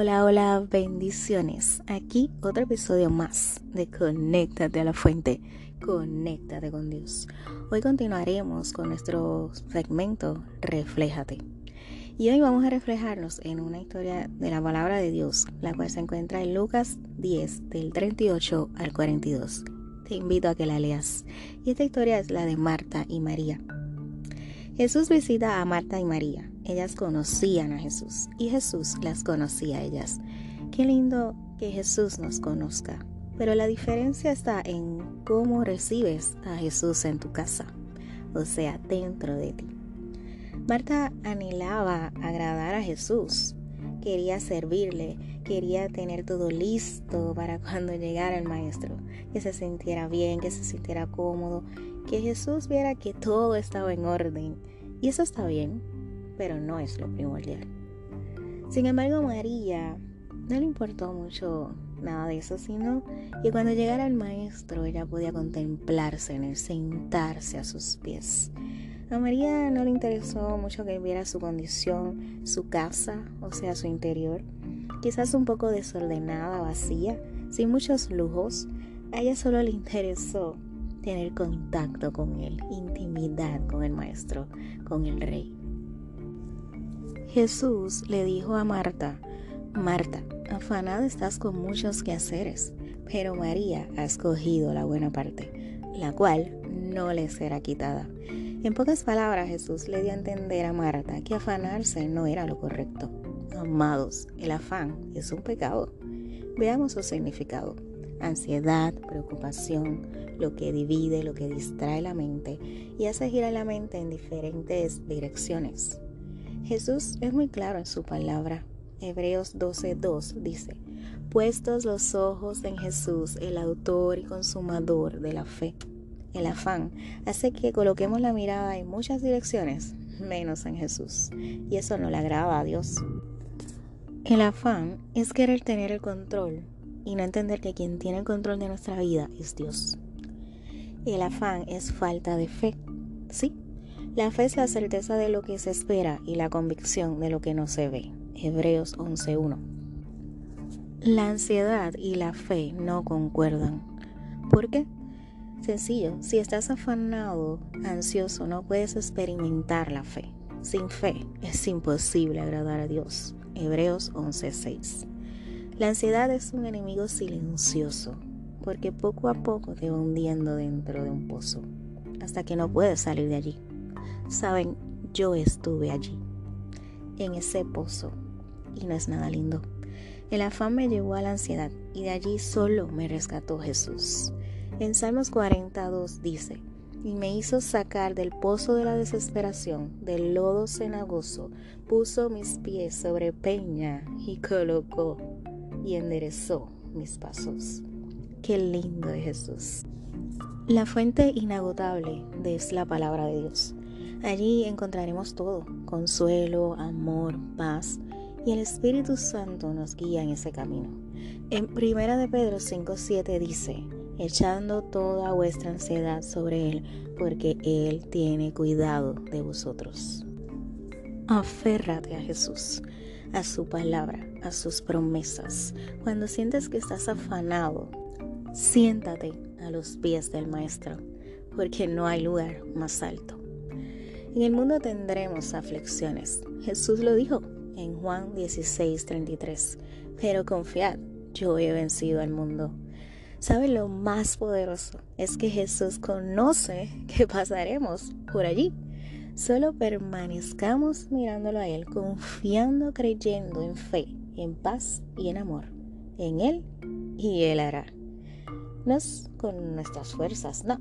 Hola, hola, bendiciones. Aquí otro episodio más de Conéctate a la Fuente, Conéctate con Dios. Hoy continuaremos con nuestro segmento Refléjate. Y hoy vamos a reflejarnos en una historia de la palabra de Dios, la cual se encuentra en Lucas 10, del 38 al 42. Te invito a que la leas. Y esta historia es la de Marta y María. Jesús visita a Marta y María. Ellas conocían a Jesús y Jesús las conocía a ellas. Qué lindo que Jesús nos conozca. Pero la diferencia está en cómo recibes a Jesús en tu casa, o sea, dentro de ti. Marta anhelaba agradar a Jesús, quería servirle, quería tener todo listo para cuando llegara el maestro, que se sintiera bien, que se sintiera cómodo, que Jesús viera que todo estaba en orden. Y eso está bien, pero no es lo primordial. Sin embargo, María no le importó mucho nada de eso, sino que cuando llegara el maestro ella podía contemplarse en él, sentarse a sus pies. A María no le interesó mucho que viera su condición, su casa, o sea, su interior, quizás un poco desordenada, vacía, sin muchos lujos. A ella solo le interesó tener contacto con Él, intimidad con el Maestro, con el Rey. Jesús le dijo a Marta, Marta, afanada estás con muchos quehaceres, pero María ha escogido la buena parte, la cual no le será quitada. En pocas palabras, Jesús le dio a entender a Marta que afanarse no era lo correcto. Amados, el afán es un pecado. Veamos su significado ansiedad, preocupación, lo que divide, lo que distrae la mente y hace girar la mente en diferentes direcciones. Jesús es muy claro en su palabra. Hebreos 12:2 dice, puestos los ojos en Jesús, el autor y consumador de la fe. El afán hace que coloquemos la mirada en muchas direcciones, menos en Jesús, y eso no le agrada a Dios. El afán es querer tener el control y no entender que quien tiene el control de nuestra vida es Dios. El afán es falta de fe. Sí, la fe es la certeza de lo que se espera y la convicción de lo que no se ve. Hebreos 11.1. La ansiedad y la fe no concuerdan. ¿Por qué? Sencillo, si estás afanado, ansioso, no puedes experimentar la fe. Sin fe es imposible agradar a Dios. Hebreos 11.6. La ansiedad es un enemigo silencioso, porque poco a poco te va hundiendo dentro de un pozo, hasta que no puedes salir de allí. Saben, yo estuve allí, en ese pozo, y no es nada lindo. El afán me llevó a la ansiedad, y de allí solo me rescató Jesús. En Salmos 42 dice, y me hizo sacar del pozo de la desesperación, del lodo cenagoso, puso mis pies sobre peña y colocó y enderezó mis pasos. Qué lindo es Jesús. La fuente inagotable es la palabra de Dios. Allí encontraremos todo, consuelo, amor, paz, y el Espíritu Santo nos guía en ese camino. En Primera de Pedro 5:7 dice, echando toda vuestra ansiedad sobre él, porque él tiene cuidado de vosotros. Aférrate a Jesús a su palabra, a sus promesas. Cuando sientes que estás afanado, siéntate a los pies del Maestro, porque no hay lugar más alto. En el mundo tendremos aflicciones. Jesús lo dijo en Juan 16:33, pero confiad, yo he vencido al mundo. ¿Sabe lo más poderoso? Es que Jesús conoce que pasaremos por allí. Solo permanezcamos mirándolo a Él, confiando, creyendo en fe, en paz y en amor. En Él y Él hará. No con nuestras fuerzas, no,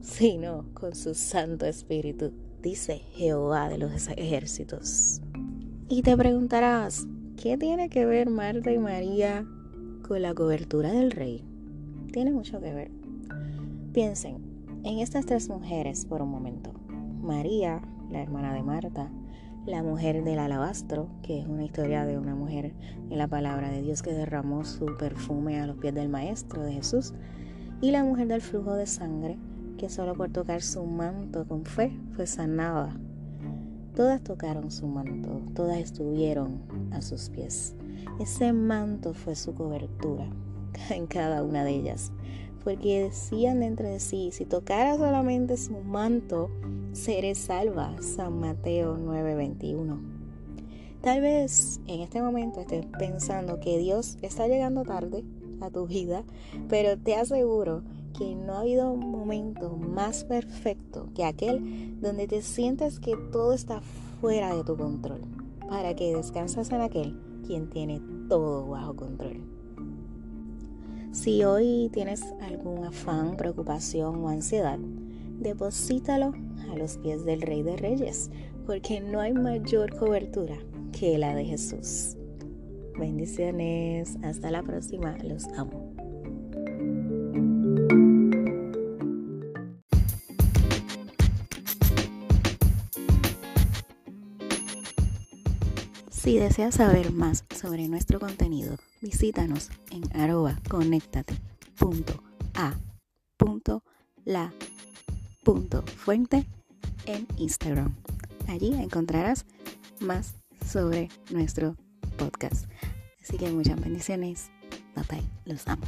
sino con su Santo Espíritu. Dice Jehová de los ejércitos. Y te preguntarás, ¿qué tiene que ver Marta y María con la cobertura del rey? Tiene mucho que ver. Piensen en estas tres mujeres por un momento. María, la hermana de Marta, la mujer del alabastro, que es una historia de una mujer en la palabra de Dios que derramó su perfume a los pies del Maestro de Jesús, y la mujer del flujo de sangre, que solo por tocar su manto con fe fue sanada. Todas tocaron su manto, todas estuvieron a sus pies. Ese manto fue su cobertura en cada una de ellas, porque decían dentro de sí, si tocara solamente su manto, seré salva. San Mateo 9:21. Tal vez en este momento estés pensando que Dios está llegando tarde a tu vida, pero te aseguro que no ha habido un momento más perfecto que aquel donde te sientes que todo está fuera de tu control, para que descansas en aquel quien tiene todo bajo control. Si hoy tienes algún afán, preocupación o ansiedad, deposítalo a los pies del Rey de Reyes, porque no hay mayor cobertura que la de Jesús. Bendiciones, hasta la próxima, los amo. Si deseas saber más sobre nuestro contenido, visítanos en arroba fuente en Instagram. Allí encontrarás más sobre nuestro podcast. Así que muchas bendiciones. Bye bye. Los amo.